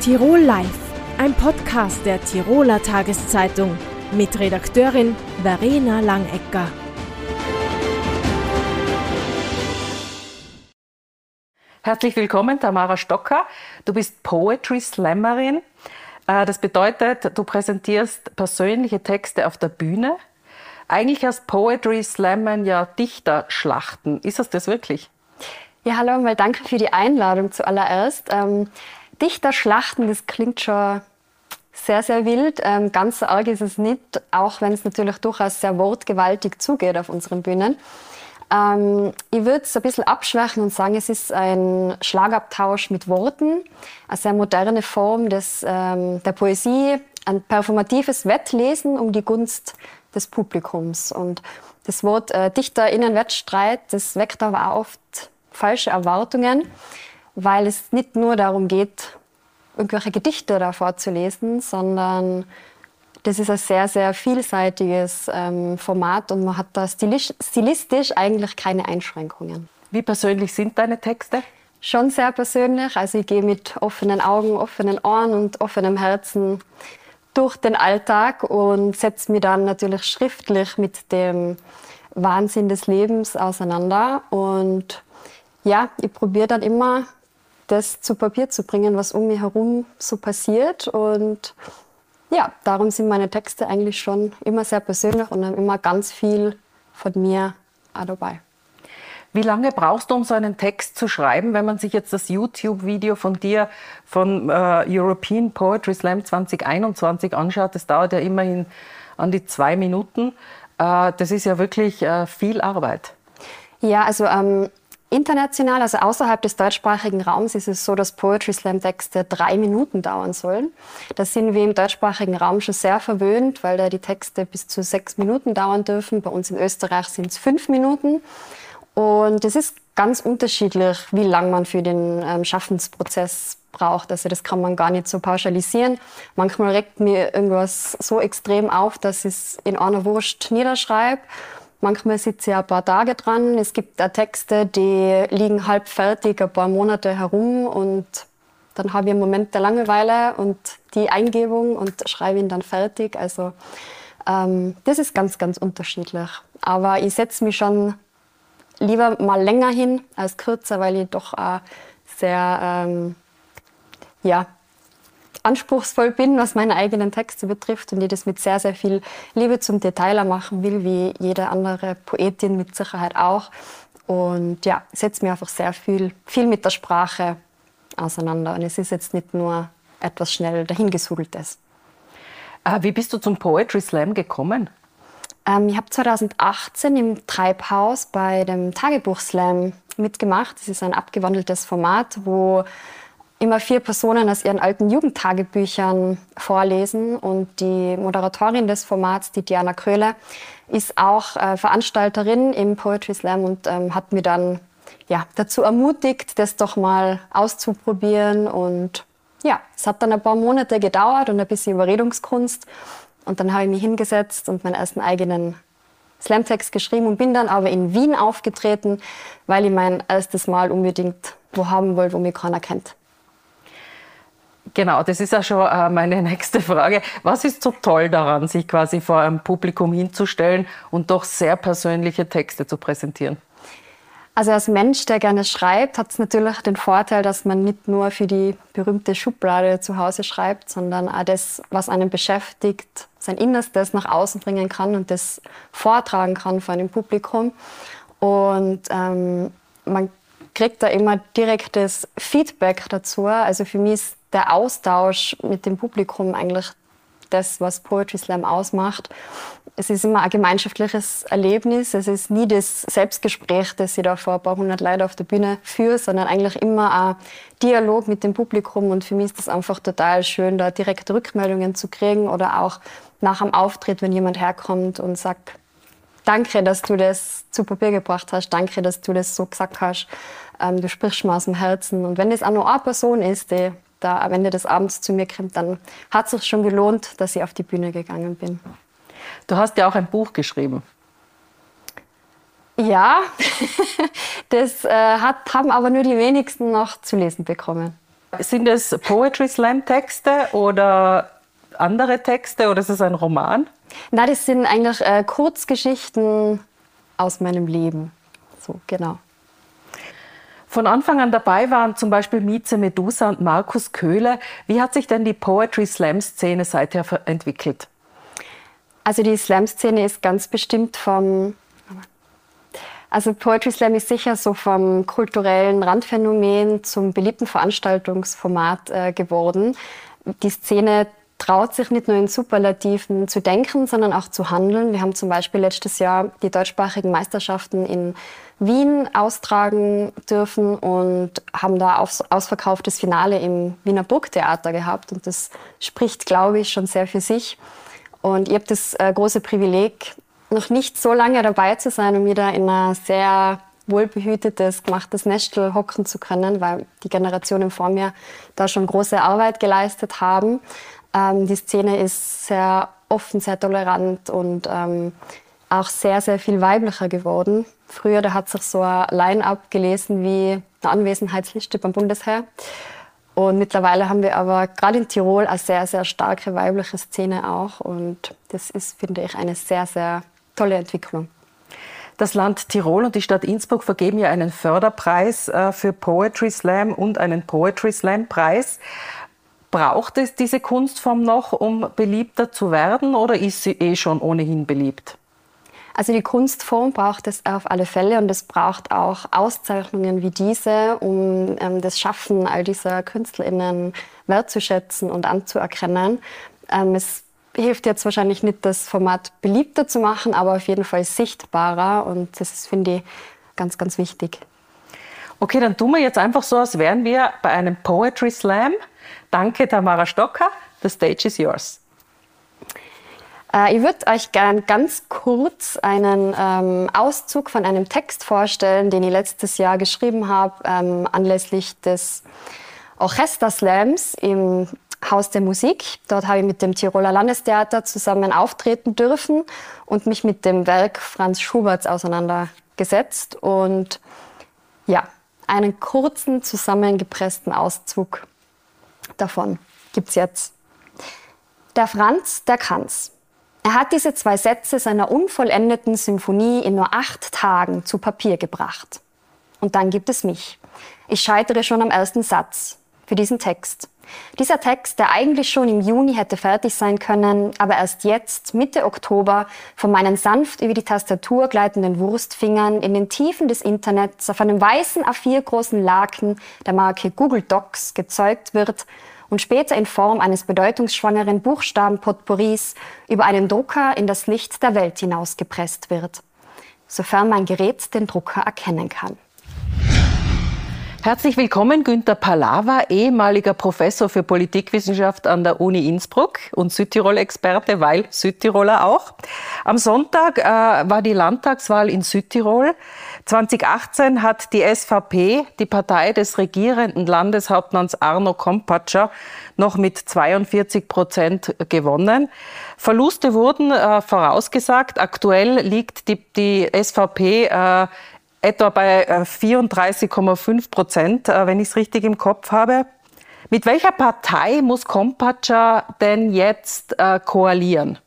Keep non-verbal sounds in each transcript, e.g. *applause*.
Tirol Live, ein Podcast der Tiroler Tageszeitung mit Redakteurin Verena Langecker. Herzlich willkommen, Tamara Stocker. Du bist Poetry Slammerin. Äh, das bedeutet, du präsentierst persönliche Texte auf der Bühne. Eigentlich heißt Poetry Slammen ja Dichterschlachten. Ist das das wirklich? Ja, hallo, mal danke für die Einladung zuallererst. Ähm, Dichterschlachten, das klingt schon sehr, sehr wild. Ähm, ganz so arg ist es nicht, auch wenn es natürlich durchaus sehr wortgewaltig zugeht auf unseren Bühnen. Ähm, ich würde es ein bisschen abschwächen und sagen, es ist ein Schlagabtausch mit Worten, eine sehr moderne Form des, ähm, der Poesie, ein performatives Wettlesen um die Gunst des Publikums. Und das Wort äh, DichterInnen-Wettstreit, das weckt aber auch oft falsche Erwartungen, weil es nicht nur darum geht, irgendwelche Gedichte da vorzulesen, sondern das ist ein sehr, sehr vielseitiges ähm, Format und man hat da stilistisch eigentlich keine Einschränkungen. Wie persönlich sind deine Texte? Schon sehr persönlich. Also ich gehe mit offenen Augen, offenen Ohren und offenem Herzen durch den Alltag und setze mich dann natürlich schriftlich mit dem Wahnsinn des Lebens auseinander. Und ja, ich probiere dann immer, das zu Papier zu bringen, was um mich herum so passiert. Und ja, darum sind meine Texte eigentlich schon immer sehr persönlich und haben immer ganz viel von mir auch dabei. Wie lange brauchst du, um so einen Text zu schreiben, wenn man sich jetzt das YouTube-Video von dir von äh, European Poetry Slam 2021 anschaut? Das dauert ja immerhin an die zwei Minuten. Äh, das ist ja wirklich äh, viel Arbeit. Ja, also ähm, International, also außerhalb des deutschsprachigen Raums, ist es so, dass Poetry Slam Texte drei Minuten dauern sollen. Da sind wir im deutschsprachigen Raum schon sehr verwöhnt, weil da die Texte bis zu sechs Minuten dauern dürfen. Bei uns in Österreich sind es fünf Minuten. Und es ist ganz unterschiedlich, wie lang man für den ähm, Schaffensprozess braucht. Also das kann man gar nicht so pauschalisieren. Manchmal regt mir irgendwas so extrem auf, dass ich es in einer Wurst niederschreibe. Manchmal sitze ich ein paar Tage dran. Es gibt auch Texte, die liegen halb fertig ein paar Monate herum und dann habe ich einen Moment der Langeweile und die Eingebung und schreibe ihn dann fertig. Also ähm, das ist ganz, ganz unterschiedlich. Aber ich setze mich schon lieber mal länger hin als kürzer, weil ich doch auch sehr ähm, ja, anspruchsvoll bin, was meine eigenen Texte betrifft und ich das mit sehr, sehr viel Liebe zum Detailer machen will, wie jede andere Poetin mit Sicherheit auch. Und ja, setze mir einfach sehr viel, viel mit der Sprache auseinander. Und es ist jetzt nicht nur etwas schnell dahingesudeltes. Ah, wie bist du zum Poetry Slam gekommen? Ähm, ich habe 2018 im Treibhaus bei dem Tagebuch Slam mitgemacht. Das ist ein abgewandeltes Format, wo immer vier Personen aus ihren alten Jugendtagebüchern vorlesen. Und die Moderatorin des Formats, die Diana Kröhle, ist auch äh, Veranstalterin im Poetry Slam und ähm, hat mir dann ja, dazu ermutigt, das doch mal auszuprobieren. Und ja, es hat dann ein paar Monate gedauert und ein bisschen Überredungskunst. Und dann habe ich mich hingesetzt und meinen ersten eigenen Slamtext geschrieben und bin dann aber in Wien aufgetreten, weil ich mein erstes Mal unbedingt wo haben wollte, wo mich keiner kennt. Genau, das ist ja schon äh, meine *laughs* nächste Frage. Was ist so toll daran, sich quasi vor einem Publikum hinzustellen und doch sehr persönliche Texte zu präsentieren? Also als Mensch, der gerne schreibt, hat es natürlich den Vorteil, dass man nicht nur für die berühmte Schublade zu Hause schreibt, sondern auch das, was einen beschäftigt, sein Innerstes nach außen bringen kann und das vortragen kann vor einem Publikum. Und ähm, man kriegt da immer direktes Feedback dazu. Also für mich ist der Austausch mit dem Publikum eigentlich das, was Poetry Slam ausmacht. Es ist immer ein gemeinschaftliches Erlebnis. Es ist nie das Selbstgespräch, das ich da vor ein paar hundert Leuten auf der Bühne führe, sondern eigentlich immer ein Dialog mit dem Publikum. Und für mich ist das einfach total schön, da direkte Rückmeldungen zu kriegen oder auch nach einem Auftritt, wenn jemand herkommt und sagt, danke, dass du das zu Papier gebracht hast, danke, dass du das so gesagt hast, ähm, du sprichst mir aus dem Herzen. Und wenn das auch nur eine Person ist, die da am Ende des Abends zu mir kommt, dann hat es sich schon gelohnt, dass ich auf die Bühne gegangen bin. Du hast ja auch ein Buch geschrieben. Ja, *laughs* das äh, hat, haben aber nur die wenigsten noch zu lesen bekommen. Sind es Poetry Slam Texte oder andere Texte oder ist es ein Roman? Na, das sind eigentlich äh, Kurzgeschichten aus meinem Leben. So, genau. Von Anfang an dabei waren zum Beispiel Mieze Medusa und Markus Köhler. Wie hat sich denn die Poetry Slam Szene seither entwickelt? Also die Slam Szene ist ganz bestimmt vom also Poetry Slam ist sicher so vom kulturellen Randphänomen zum beliebten Veranstaltungsformat äh, geworden. Die Szene traut sich nicht nur in Superlativen zu denken, sondern auch zu handeln. Wir haben zum Beispiel letztes Jahr die deutschsprachigen Meisterschaften in Wien austragen dürfen und haben da aus, ausverkauftes Finale im Wiener Burgtheater gehabt. Und das spricht, glaube ich, schon sehr für sich. Und ich habe das äh, große Privileg, noch nicht so lange dabei zu sein, um wieder in ein sehr wohlbehütetes, gemachtes Nestel hocken zu können, weil die Generationen vor mir da schon große Arbeit geleistet haben. Ähm, die Szene ist sehr offen, sehr tolerant und ähm, auch sehr, sehr viel weiblicher geworden. Früher, da hat sich so ein Line-up gelesen wie eine Anwesenheitsliste beim Bundesheer. Und mittlerweile haben wir aber gerade in Tirol eine sehr, sehr starke weibliche Szene auch. Und das ist, finde ich, eine sehr, sehr tolle Entwicklung. Das Land Tirol und die Stadt Innsbruck vergeben ja einen Förderpreis äh, für Poetry Slam und einen Poetry Slam Preis. Braucht es diese Kunstform noch, um beliebter zu werden oder ist sie eh schon ohnehin beliebt? Also die Kunstform braucht es auf alle Fälle und es braucht auch Auszeichnungen wie diese, um ähm, das Schaffen all dieser KünstlerInnen wertzuschätzen und anzuerkennen. Ähm, es hilft jetzt wahrscheinlich nicht, das Format beliebter zu machen, aber auf jeden Fall sichtbarer und das ist, finde ich, ganz, ganz wichtig. Okay, dann tun wir jetzt einfach so, als wären wir bei einem Poetry Slam. Danke, Tamara Stocker. The stage is yours. Äh, ich würde euch gern ganz kurz einen ähm, Auszug von einem Text vorstellen, den ich letztes Jahr geschrieben habe, ähm, anlässlich des Orchesterslams im Haus der Musik. Dort habe ich mit dem Tiroler Landestheater zusammen auftreten dürfen und mich mit dem Werk Franz Schuberts auseinandergesetzt. Und ja, einen kurzen zusammengepressten Auszug davon gibt's jetzt. Der Franz, der kann's. Er hat diese zwei Sätze seiner unvollendeten Symphonie in nur acht Tagen zu Papier gebracht. Und dann gibt es mich. Ich scheitere schon am ersten Satz für diesen Text. Dieser Text, der eigentlich schon im Juni hätte fertig sein können, aber erst jetzt, Mitte Oktober, von meinen sanft über die Tastatur gleitenden Wurstfingern in den Tiefen des Internets auf einem weißen A4 großen Laken der Marke Google Docs gezeugt wird und später in Form eines bedeutungsschwangeren Buchstabenpotpourris über einen Drucker in das Licht der Welt hinausgepresst wird, sofern mein Gerät den Drucker erkennen kann. Herzlich willkommen, Günter Palawa, ehemaliger Professor für Politikwissenschaft an der Uni Innsbruck und Südtirol-Experte, weil Südtiroler auch. Am Sonntag äh, war die Landtagswahl in Südtirol. 2018 hat die SVP, die Partei des regierenden Landeshauptmanns Arno Kompatscher, noch mit 42 Prozent gewonnen. Verluste wurden äh, vorausgesagt. Aktuell liegt die, die SVP äh, etwa bei 34,5 äh, Prozent, äh, wenn ich es richtig im Kopf habe. Mit welcher Partei muss Kompatscha denn jetzt äh, koalieren?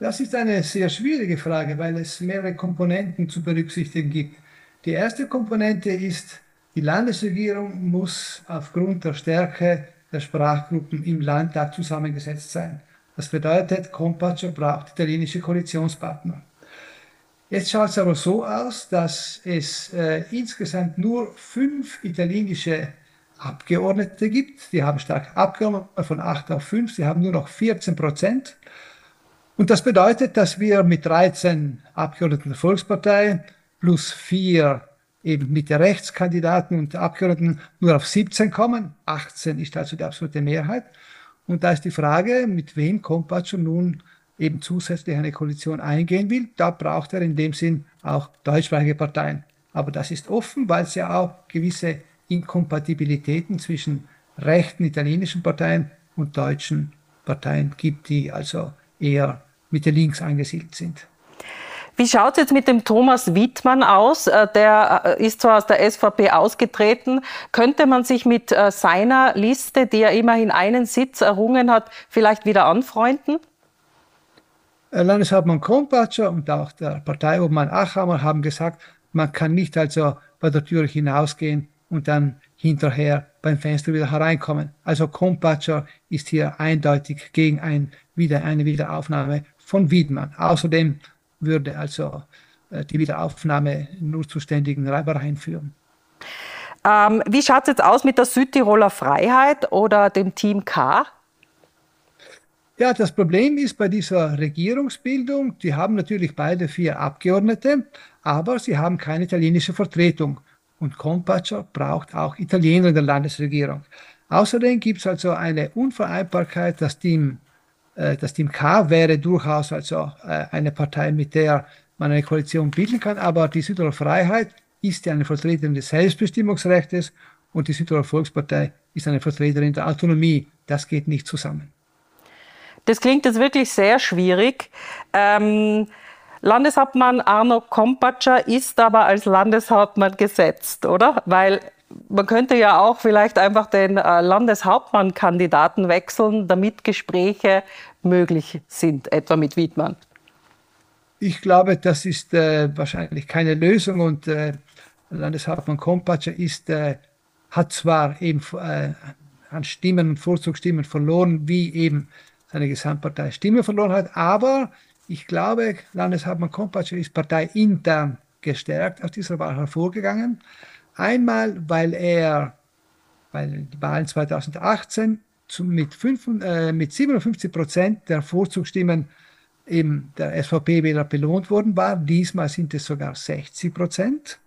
Das ist eine sehr schwierige Frage, weil es mehrere Komponenten zu berücksichtigen gibt. Die erste Komponente ist, die Landesregierung muss aufgrund der Stärke der Sprachgruppen im Landtag zusammengesetzt sein. Das bedeutet, Kompatscha braucht italienische Koalitionspartner. Jetzt schaut es aber so aus, dass es äh, insgesamt nur fünf italienische Abgeordnete gibt. Die haben stark abgenommen von acht auf fünf. Sie haben nur noch 14 Prozent. Und das bedeutet, dass wir mit 13 Abgeordneten der Volkspartei plus vier eben mit der Rechtskandidaten und Abgeordneten nur auf 17 kommen. 18 ist also die absolute Mehrheit. Und da ist die Frage, mit wem kommt Pacho nun eben zusätzlich eine Koalition eingehen will, da braucht er in dem Sinn auch deutschsprachige Parteien. Aber das ist offen, weil es ja auch gewisse Inkompatibilitäten zwischen rechten italienischen Parteien und deutschen Parteien gibt, die also eher Mitte links angesiedelt sind. Wie schaut es jetzt mit dem Thomas Wittmann aus? Äh, der äh, ist zwar aus der SVP ausgetreten. Könnte man sich mit äh, seiner Liste, die ja immerhin einen Sitz errungen hat, vielleicht wieder anfreunden? Landeshauptmann Krompatscher und auch der Parteiobmann Achammer haben gesagt, man kann nicht also bei der Tür hinausgehen und dann hinterher beim Fenster wieder hereinkommen. Also Krompatscher ist hier eindeutig gegen ein, wieder, eine Wiederaufnahme von Wiedmann. Außerdem würde also äh, die Wiederaufnahme nur zu ständigen Reibereien führen. Ähm, wie schaut es jetzt aus mit der Südtiroler Freiheit oder dem Team K? Ja, das Problem ist bei dieser Regierungsbildung, die haben natürlich beide vier Abgeordnete, aber sie haben keine italienische Vertretung. Und Compacer braucht auch Italiener in der Landesregierung. Außerdem gibt es also eine Unvereinbarkeit, das Team äh, das Team K wäre durchaus also äh, eine Partei, mit der man eine Koalition bilden kann, aber die Südtiroler Freiheit ist ja eine Vertreterin des Selbstbestimmungsrechts und die Südtiroler Volkspartei ist eine Vertreterin der Autonomie. Das geht nicht zusammen. Das klingt jetzt wirklich sehr schwierig. Ähm, Landeshauptmann Arno Kompatscher ist aber als Landeshauptmann gesetzt, oder? Weil man könnte ja auch vielleicht einfach den äh, Landeshauptmann-Kandidaten wechseln, damit Gespräche möglich sind, etwa mit Wiedmann. Ich glaube, das ist äh, wahrscheinlich keine Lösung und äh, Landeshauptmann Kompatscher ist, äh, hat zwar eben äh, an Stimmen und Vorzugsstimmen verloren, wie eben seine Gesamtpartei Stimme verloren hat, aber ich glaube, Landeshauptmann Kompatscher ist parteiintern gestärkt aus dieser Wahl hervorgegangen. Einmal, weil er bei den Wahlen 2018 mit, 5, äh, mit 57 Prozent der Vorzugsstimmen eben der SVP-Wähler belohnt worden war. Diesmal sind es sogar 60 Prozent.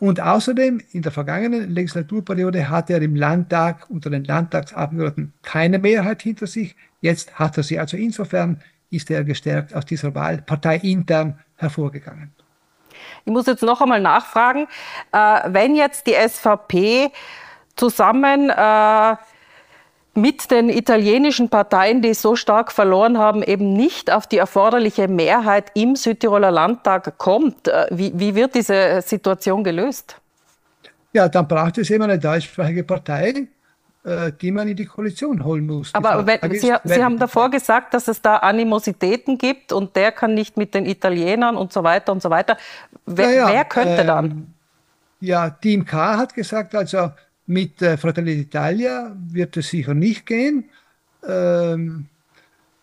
Und außerdem in der vergangenen Legislaturperiode hatte er im Landtag unter den Landtagsabgeordneten keine Mehrheit hinter sich. Jetzt hat er sie. Also insofern ist er gestärkt aus dieser Wahl parteiintern hervorgegangen. Ich muss jetzt noch einmal nachfragen, äh, wenn jetzt die SVP zusammen äh, mit den italienischen Parteien, die so stark verloren haben, eben nicht auf die erforderliche Mehrheit im Südtiroler Landtag kommt, äh, wie, wie wird diese Situation gelöst? Ja, dann braucht es eben eine deutschsprachige Partei, äh, die man in die Koalition holen muss. Aber wenn, Sie, Sie haben davor gesagt, dass es da Animositäten gibt und der kann nicht mit den Italienern und so weiter und so weiter. Wer, ja, wer könnte äh, dann? Ja, Team K hat gesagt, also mit äh, Fratelli d'Italia wird es sicher nicht gehen. Ähm,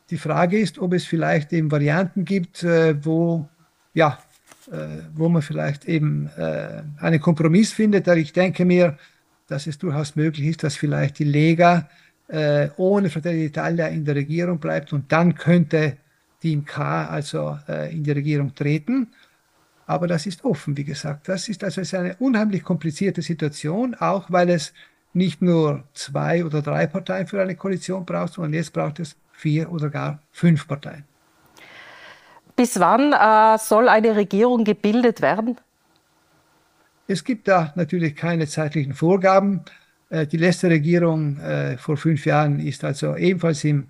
die Frage ist, ob es vielleicht eben Varianten gibt, äh, wo, ja, äh, wo man vielleicht eben äh, einen Kompromiss findet. Ich denke mir, dass es durchaus möglich ist, dass vielleicht die Lega äh, ohne Fratelli d'Italia in der Regierung bleibt und dann könnte Team K also äh, in die Regierung treten. Aber das ist offen, wie gesagt. Das ist also eine unheimlich komplizierte Situation, auch weil es nicht nur zwei oder drei Parteien für eine Koalition braucht, sondern jetzt braucht es vier oder gar fünf Parteien. Bis wann äh, soll eine Regierung gebildet werden? Es gibt da natürlich keine zeitlichen Vorgaben. Äh, die letzte Regierung äh, vor fünf Jahren ist also ebenfalls im,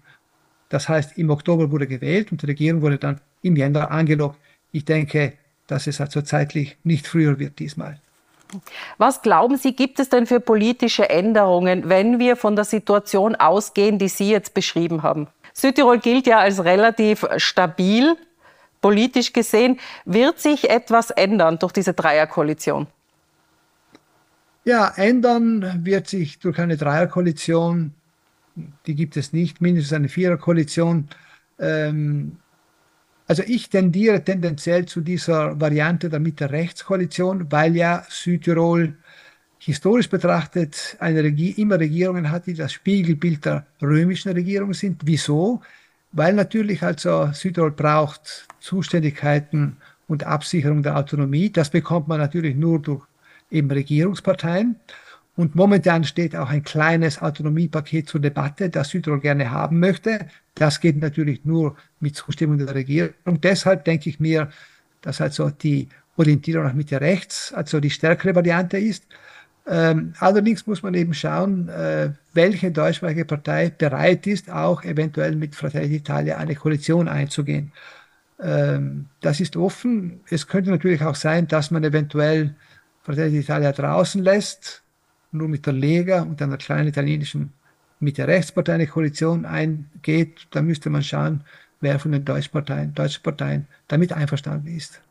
das heißt im Oktober wurde gewählt und die Regierung wurde dann im Jänner angelockt. Ich denke, dass es also zeitlich nicht früher wird diesmal. Was glauben Sie, gibt es denn für politische Änderungen, wenn wir von der Situation ausgehen, die Sie jetzt beschrieben haben? Südtirol gilt ja als relativ stabil, politisch gesehen. Wird sich etwas ändern durch diese Dreierkoalition? Ja, ändern wird sich durch eine Dreierkoalition, die gibt es nicht, mindestens eine Viererkoalition. Ähm, also ich tendiere tendenziell zu dieser Variante der Mitte-Rechts-Koalition, weil ja Südtirol historisch betrachtet eine Regie immer Regierungen hat, die das Spiegelbild der römischen Regierung sind. Wieso? Weil natürlich also Südtirol braucht Zuständigkeiten und Absicherung der Autonomie. Das bekommt man natürlich nur durch eben Regierungsparteien. Und momentan steht auch ein kleines Autonomiepaket zur Debatte, das Südtirol gerne haben möchte. Das geht natürlich nur mit Zustimmung der Regierung. Deshalb denke ich mir, dass also die Orientierung nach Mitte rechts, also die stärkere Variante ist. Ähm, allerdings muss man eben schauen, äh, welche deutschsprachige Partei bereit ist, auch eventuell mit Fratelli d'Italia eine Koalition einzugehen. Ähm, das ist offen. Es könnte natürlich auch sein, dass man eventuell Fratelli d'Italia draußen lässt, nur mit der Lega und einer kleinen italienischen mit der Rechtspartei eine Koalition eingeht. Da müsste man schauen, wer von den Deutschparteien, deutschen Parteien damit einverstanden ist.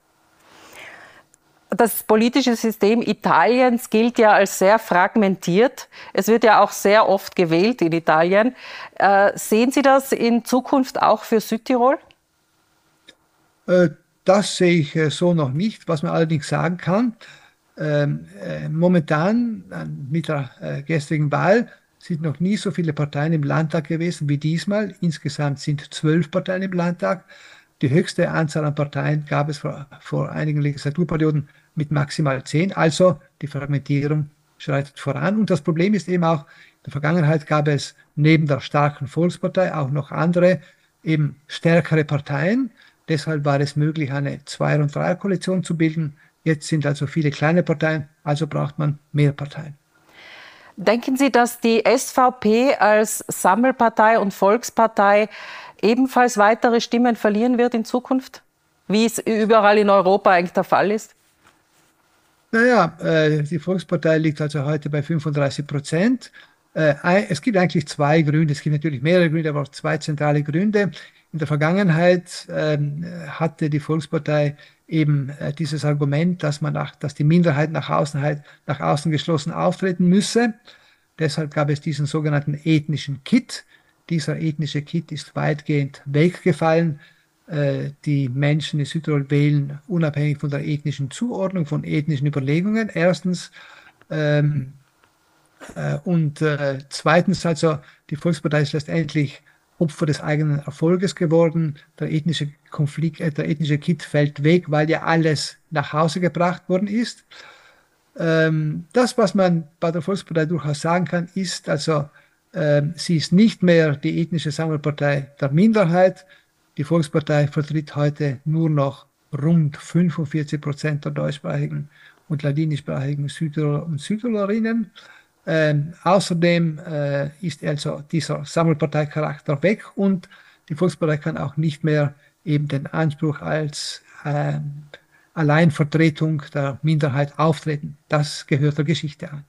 Das politische System Italiens gilt ja als sehr fragmentiert. Es wird ja auch sehr oft gewählt in Italien. Äh, sehen Sie das in Zukunft auch für Südtirol? Äh, das sehe ich äh, so noch nicht. Was man allerdings sagen kann, ähm, äh, momentan mit der gestrigen Wahl sind noch nie so viele Parteien im Landtag gewesen wie diesmal. Insgesamt sind zwölf Parteien im Landtag. Die höchste Anzahl an Parteien gab es vor, vor einigen Legislaturperioden mit maximal zehn. Also die Fragmentierung schreitet voran. Und das Problem ist eben auch, in der Vergangenheit gab es neben der starken Volkspartei auch noch andere, eben stärkere Parteien. Deshalb war es möglich, eine Zweier- und Dreierkoalition zu bilden. Jetzt sind also viele kleine Parteien, also braucht man mehr Parteien. Denken Sie, dass die SVP als Sammelpartei und Volkspartei ebenfalls weitere Stimmen verlieren wird in Zukunft, wie es überall in Europa eigentlich der Fall ist? Naja, äh, die Volkspartei liegt also heute bei 35 Prozent. Äh, es gibt eigentlich zwei Gründe. Es gibt natürlich mehrere Gründe, aber auch zwei zentrale Gründe. In der Vergangenheit ähm, hatte die Volkspartei eben äh, dieses Argument, dass man nach, dass die Minderheit nach außen, halt, nach außen geschlossen auftreten müsse. Deshalb gab es diesen sogenannten ethnischen Kit. Dieser ethnische Kit ist weitgehend weggefallen. Äh, die Menschen in Südtirol wählen unabhängig von der ethnischen Zuordnung, von ethnischen Überlegungen. Erstens. Ähm, äh, und äh, zweitens also, die Volkspartei ist letztendlich Opfer des eigenen Erfolges geworden. Der ethnische Konflikt, äh, der ethnische Kit fällt weg, weil ja alles nach Hause gebracht worden ist. Ähm, das, was man bei der Volkspartei durchaus sagen kann, ist also, ähm, sie ist nicht mehr die ethnische Sammelpartei der Minderheit. Die Volkspartei vertritt heute nur noch rund 45 Prozent der deutschsprachigen und ladinischsprachigen Südtiroler und Südtirolerinnen. Ähm, außerdem äh, ist also dieser Sammelparteicharakter weg und die Volkspartei kann auch nicht mehr eben den Anspruch als äh, Alleinvertretung der Minderheit auftreten. Das gehört der Geschichte an.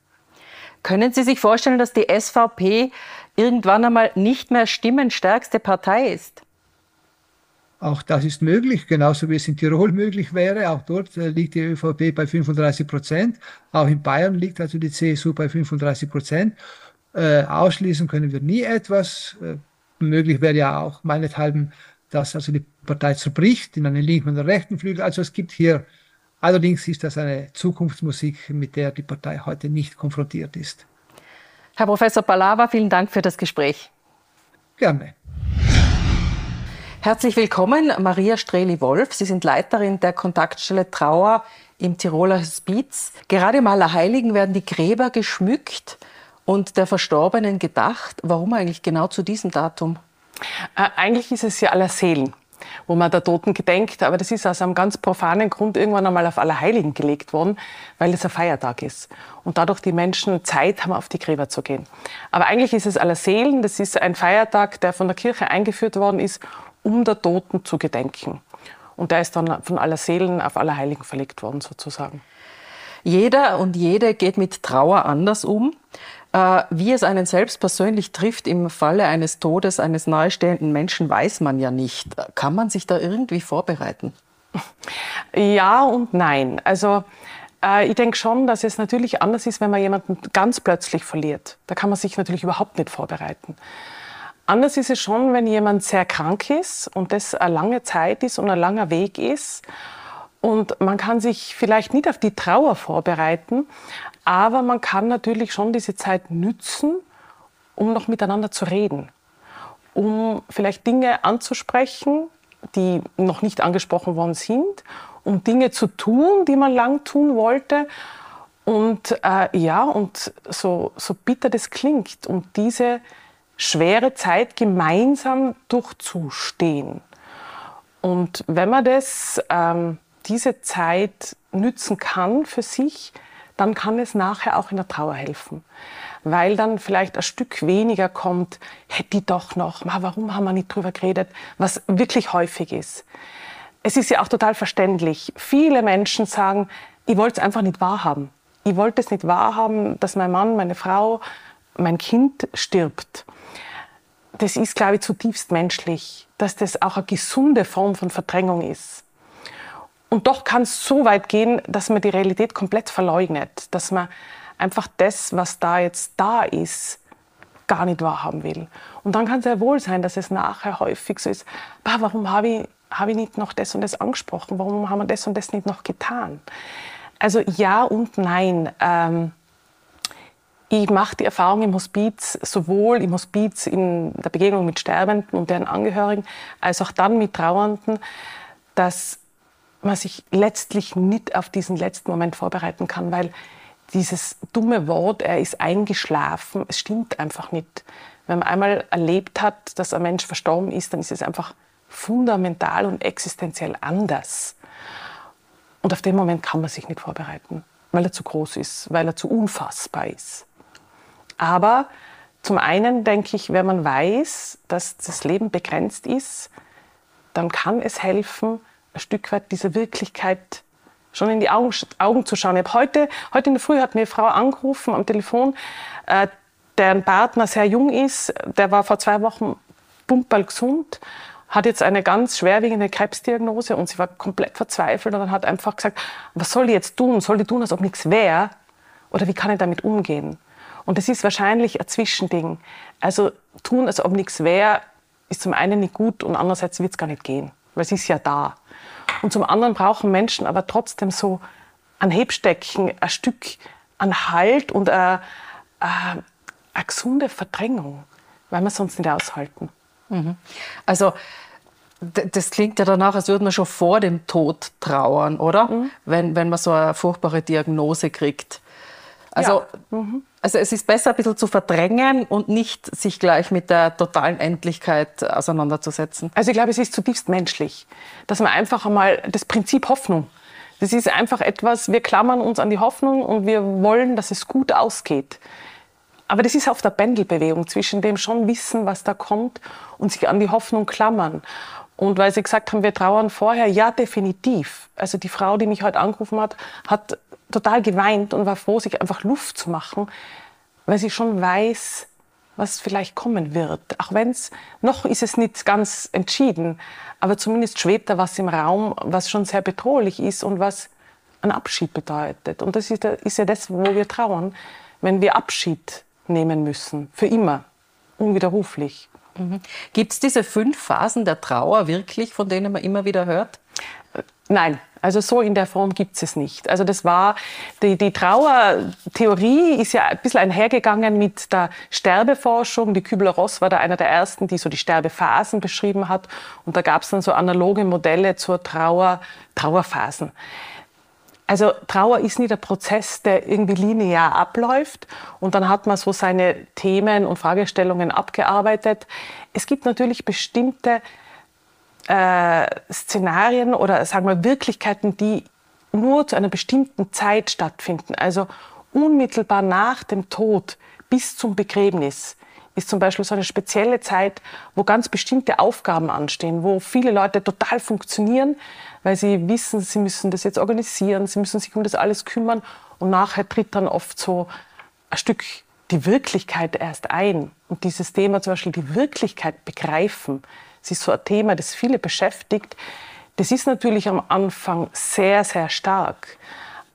Können Sie sich vorstellen, dass die SVP irgendwann einmal nicht mehr stimmenstärkste Partei ist? Auch das ist möglich, genauso wie es in Tirol möglich wäre. Auch dort äh, liegt die ÖVP bei 35 Prozent. Auch in Bayern liegt also die CSU bei 35 Prozent. Äh, ausschließen können wir nie etwas. Äh, möglich wäre ja auch meinethalben, dass also die Partei zerbricht in einen linken und einen rechten Flügel. Also es gibt hier, allerdings ist das eine Zukunftsmusik, mit der die Partei heute nicht konfrontiert ist. Herr Professor Palava, vielen Dank für das Gespräch. Gerne. Herzlich willkommen, Maria Streli-Wolf. Sie sind Leiterin der Kontaktstelle Trauer im Tiroler Hospiz. Gerade im Allerheiligen werden die Gräber geschmückt und der Verstorbenen gedacht. Warum eigentlich genau zu diesem Datum? Äh, eigentlich ist es ja aller Seelen wo man der Toten gedenkt. Aber das ist aus einem ganz profanen Grund irgendwann einmal auf Allerheiligen gelegt worden, weil es ein Feiertag ist. Und dadurch die Menschen Zeit haben, auf die Gräber zu gehen. Aber eigentlich ist es Allerseelen. Das ist ein Feiertag, der von der Kirche eingeführt worden ist, um der Toten zu gedenken. Und der ist dann von aller Seelen auf Allerheiligen verlegt worden, sozusagen. Jeder und jede geht mit Trauer anders um. Äh, wie es einen selbst persönlich trifft im Falle eines Todes eines nahestehenden Menschen, weiß man ja nicht. Kann man sich da irgendwie vorbereiten? Ja und nein. Also äh, ich denke schon, dass es natürlich anders ist, wenn man jemanden ganz plötzlich verliert. Da kann man sich natürlich überhaupt nicht vorbereiten. Anders ist es schon, wenn jemand sehr krank ist und das eine lange Zeit ist und ein langer Weg ist. Und man kann sich vielleicht nicht auf die Trauer vorbereiten, aber man kann natürlich schon diese Zeit nützen, um noch miteinander zu reden, um vielleicht Dinge anzusprechen, die noch nicht angesprochen worden sind, um Dinge zu tun, die man lang tun wollte. Und äh, ja, und so, so bitter das klingt, um diese schwere Zeit gemeinsam durchzustehen. Und wenn man das, ähm, diese Zeit nützen kann für sich, dann kann es nachher auch in der Trauer helfen. Weil dann vielleicht ein Stück weniger kommt, hätte ich doch noch, warum haben wir nicht drüber geredet, was wirklich häufig ist. es ist ja auch total verständlich. Viele Menschen sagen, ich wollte es einfach nicht wahrhaben. Ich wollte es nicht wahrhaben, dass mein Mann, meine Frau, mein Kind stirbt. Das ist, glaube ich, zutiefst menschlich, dass das auch eine gesunde Form von Verdrängung ist. Und doch kann es so weit gehen, dass man die Realität komplett verleugnet, dass man einfach das, was da jetzt da ist, gar nicht wahrhaben will. Und dann kann es ja wohl sein, dass es nachher häufig so ist, bah, warum habe ich habe ich nicht noch das und das angesprochen? Warum haben wir das und das nicht noch getan? Also ja und nein. Ähm, ich mache die Erfahrung im Hospiz, sowohl im Hospiz in der Begegnung mit Sterbenden und deren Angehörigen, als auch dann mit Trauernden, dass man sich letztlich nicht auf diesen letzten Moment vorbereiten kann, weil dieses dumme Wort, er ist eingeschlafen, es stimmt einfach nicht. Wenn man einmal erlebt hat, dass ein Mensch verstorben ist, dann ist es einfach fundamental und existenziell anders. Und auf den Moment kann man sich nicht vorbereiten, weil er zu groß ist, weil er zu unfassbar ist. Aber zum einen denke ich, wenn man weiß, dass das Leben begrenzt ist, dann kann es helfen, ein Stück weit dieser Wirklichkeit schon in die Augen, Augen zu schauen. Ich heute, heute in der Früh hat mir eine Frau angerufen am Telefon, äh, deren Partner sehr jung ist, der war vor zwei Wochen pumperl gesund hat jetzt eine ganz schwerwiegende Krebsdiagnose und sie war komplett verzweifelt und dann hat einfach gesagt, was soll ich jetzt tun? Soll ich tun, als ob nichts wäre? Oder wie kann ich damit umgehen? Und das ist wahrscheinlich ein Zwischending. Also tun, als ob nichts wäre, ist zum einen nicht gut und andererseits wird es gar nicht gehen, weil es ist ja da. Und zum anderen brauchen Menschen aber trotzdem so ein Hebstecken, ein Stück an Halt und eine, eine, eine gesunde Verdrängung, weil wir sonst nicht aushalten. Mhm. Also das klingt ja danach, als würde man schon vor dem Tod trauern, oder? Mhm. Wenn, wenn man so eine furchtbare Diagnose kriegt. Also, ja. mhm. Also es ist besser, ein bisschen zu verdrängen und nicht sich gleich mit der totalen Endlichkeit auseinanderzusetzen. Also ich glaube, es ist zutiefst menschlich, dass man einfach einmal das Prinzip Hoffnung, das ist einfach etwas, wir klammern uns an die Hoffnung und wir wollen, dass es gut ausgeht. Aber das ist auf der Pendelbewegung zwischen dem schon wissen, was da kommt und sich an die Hoffnung klammern. Und weil Sie gesagt haben, wir trauern vorher, ja, definitiv. Also die Frau, die mich heute angerufen hat, hat total geweint und war froh, sich einfach Luft zu machen, weil sie schon weiß, was vielleicht kommen wird. Auch wenn es, noch ist es nicht ganz entschieden, aber zumindest schwebt da was im Raum, was schon sehr bedrohlich ist und was einen Abschied bedeutet. Und das ist, ist ja das, wo wir trauern, wenn wir Abschied nehmen müssen, für immer, unwiderruflich. Mhm. Gibt es diese fünf Phasen der Trauer wirklich, von denen man immer wieder hört? Nein, also so in der Form gibt es nicht. Also das war, die, die Trauertheorie ist ja ein bisschen einhergegangen mit der Sterbeforschung. Die Kübler-Ross war da einer der ersten, die so die Sterbephasen beschrieben hat. Und da gab es dann so analoge Modelle zur Trauer, Trauerphasen. Also Trauer ist nicht ein Prozess, der irgendwie linear abläuft und dann hat man so seine Themen und Fragestellungen abgearbeitet. Es gibt natürlich bestimmte äh, Szenarien oder sagen wir Wirklichkeiten, die nur zu einer bestimmten Zeit stattfinden. Also unmittelbar nach dem Tod bis zum Begräbnis ist zum Beispiel so eine spezielle Zeit, wo ganz bestimmte Aufgaben anstehen, wo viele Leute total funktionieren, weil sie wissen, sie müssen das jetzt organisieren, sie müssen sich um das alles kümmern und nachher tritt dann oft so ein Stück die Wirklichkeit erst ein. Und dieses Thema zum Beispiel die Wirklichkeit begreifen, das ist so ein Thema, das viele beschäftigt. Das ist natürlich am Anfang sehr, sehr stark.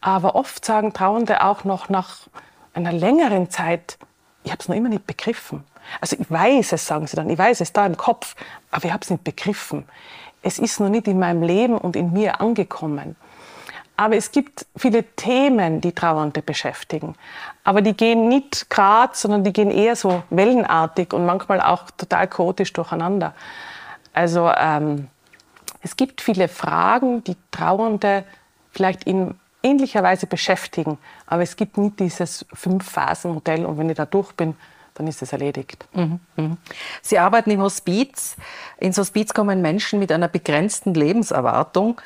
Aber oft sagen Trauernde auch noch nach einer längeren Zeit, ich habe es noch immer nicht begriffen. Also ich weiß es, sagen sie dann, ich weiß es da im Kopf, aber ich habe es nicht begriffen es ist noch nicht in meinem Leben und in mir angekommen. Aber es gibt viele Themen, die Trauernde beschäftigen. Aber die gehen nicht gerade, sondern die gehen eher so wellenartig und manchmal auch total chaotisch durcheinander. Also ähm, es gibt viele Fragen, die Trauernde vielleicht in ähnlicher Weise beschäftigen. Aber es gibt nicht dieses Fünf-Phasen-Modell. Und wenn ich da durch bin, dann ist es erledigt. Mhm, mhm. Sie arbeiten im Hospiz. Ins Hospiz kommen Menschen mit einer begrenzten Lebenserwartung.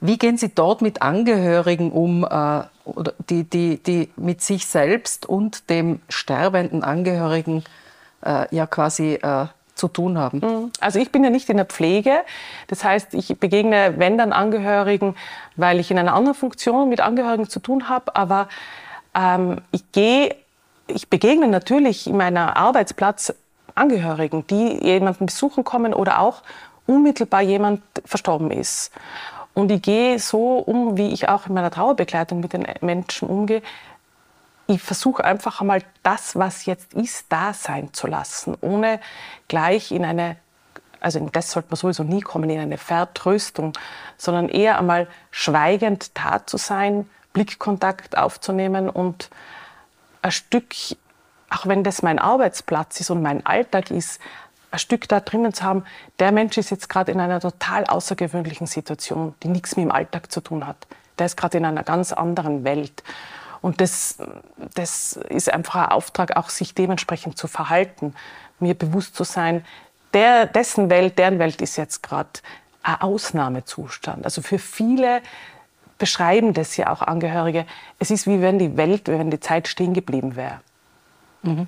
Wie gehen Sie dort mit Angehörigen um, äh, die, die, die mit sich selbst und dem sterbenden Angehörigen äh, ja quasi äh, zu tun haben? Mhm. Also ich bin ja nicht in der Pflege. Das heißt, ich begegne, wenn dann Angehörigen, weil ich in einer anderen Funktion mit Angehörigen zu tun habe. Aber ähm, ich gehe, ich begegne natürlich in meiner Arbeitsplatz Angehörigen, die jemanden besuchen kommen oder auch unmittelbar jemand verstorben ist. Und ich gehe so um, wie ich auch in meiner Trauerbegleitung mit den Menschen umgehe. Ich versuche einfach einmal das, was jetzt ist, da sein zu lassen, ohne gleich in eine, also in das sollte man sowieso nie kommen, in eine Vertröstung, sondern eher einmal schweigend da zu sein, Blickkontakt aufzunehmen und ein Stück, auch wenn das mein Arbeitsplatz ist und mein Alltag ist, ein Stück da drinnen zu haben, der Mensch ist jetzt gerade in einer total außergewöhnlichen Situation, die nichts mit dem Alltag zu tun hat. Der ist gerade in einer ganz anderen Welt. Und das, das ist einfach ein Auftrag, auch sich dementsprechend zu verhalten, mir bewusst zu sein, der, dessen Welt, deren Welt ist jetzt gerade ein Ausnahmezustand. Also für viele beschreiben das ja auch Angehörige. Es ist wie wenn die Welt, wie wenn die Zeit stehen geblieben wäre. Mhm.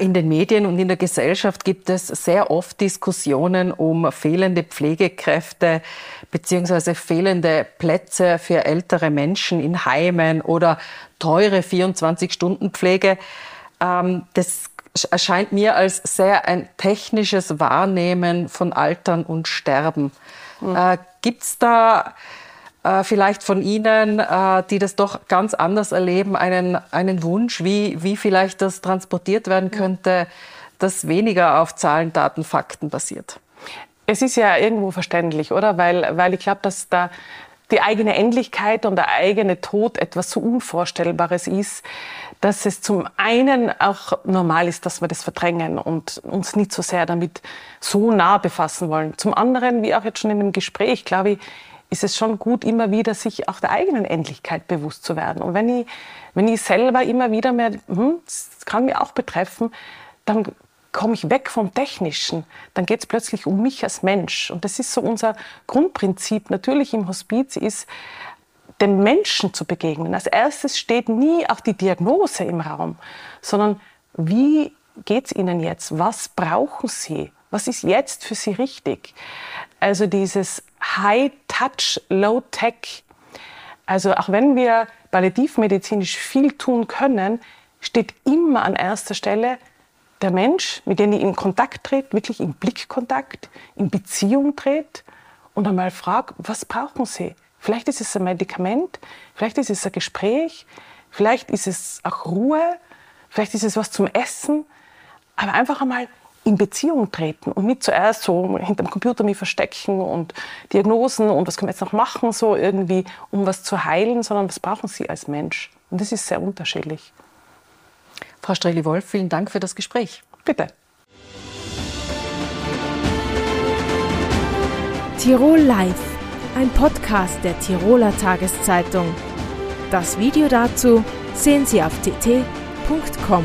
In den Medien und in der Gesellschaft gibt es sehr oft Diskussionen um fehlende Pflegekräfte beziehungsweise fehlende Plätze für ältere Menschen in Heimen oder teure 24-Stunden-Pflege. Ähm, das erscheint mir als sehr ein technisches Wahrnehmen von Altern und Sterben. Mhm. Gibt es da äh, vielleicht von Ihnen, äh, die das doch ganz anders erleben, einen, einen Wunsch, wie, wie vielleicht das transportiert werden könnte, das weniger auf Zahlen, Daten, Fakten basiert? Es ist ja irgendwo verständlich, oder? Weil, weil ich glaube, dass da die eigene Endlichkeit und der eigene Tod etwas so Unvorstellbares ist, dass es zum einen auch normal ist, dass wir das verdrängen und uns nicht so sehr damit so nah befassen wollen. Zum anderen, wie auch jetzt schon in dem Gespräch, glaube ich, ist es schon gut, immer wieder sich auch der eigenen Endlichkeit bewusst zu werden. Und wenn ich, wenn ich selber immer wieder mehr, hm, das kann mich auch betreffen, dann komme ich weg vom Technischen. Dann geht es plötzlich um mich als Mensch. Und das ist so unser Grundprinzip natürlich im Hospiz ist, dem Menschen zu begegnen. Als erstes steht nie auch die Diagnose im Raum, sondern wie geht es Ihnen jetzt? Was brauchen Sie? Was ist jetzt für Sie richtig? Also dieses High-Touch, Low-Tech. Also auch wenn wir palliativmedizinisch viel tun können, steht immer an erster Stelle der Mensch, mit dem ich in Kontakt trete, wirklich in Blickkontakt, in Beziehung trete und einmal frage, was brauchen Sie? Vielleicht ist es ein Medikament, vielleicht ist es ein Gespräch, vielleicht ist es auch Ruhe, vielleicht ist es was zum Essen, aber einfach einmal in Beziehung treten und nicht zuerst so hinterm Computer mich verstecken und Diagnosen und was können wir jetzt noch machen, so irgendwie, um was zu heilen, sondern was brauchen Sie als Mensch? Und das ist sehr unterschiedlich. Frau Streli-Wolf, vielen Dank für das Gespräch. Bitte. Tirol Live, ein Podcast der Tiroler Tageszeitung. Das Video dazu sehen Sie auf tt.com.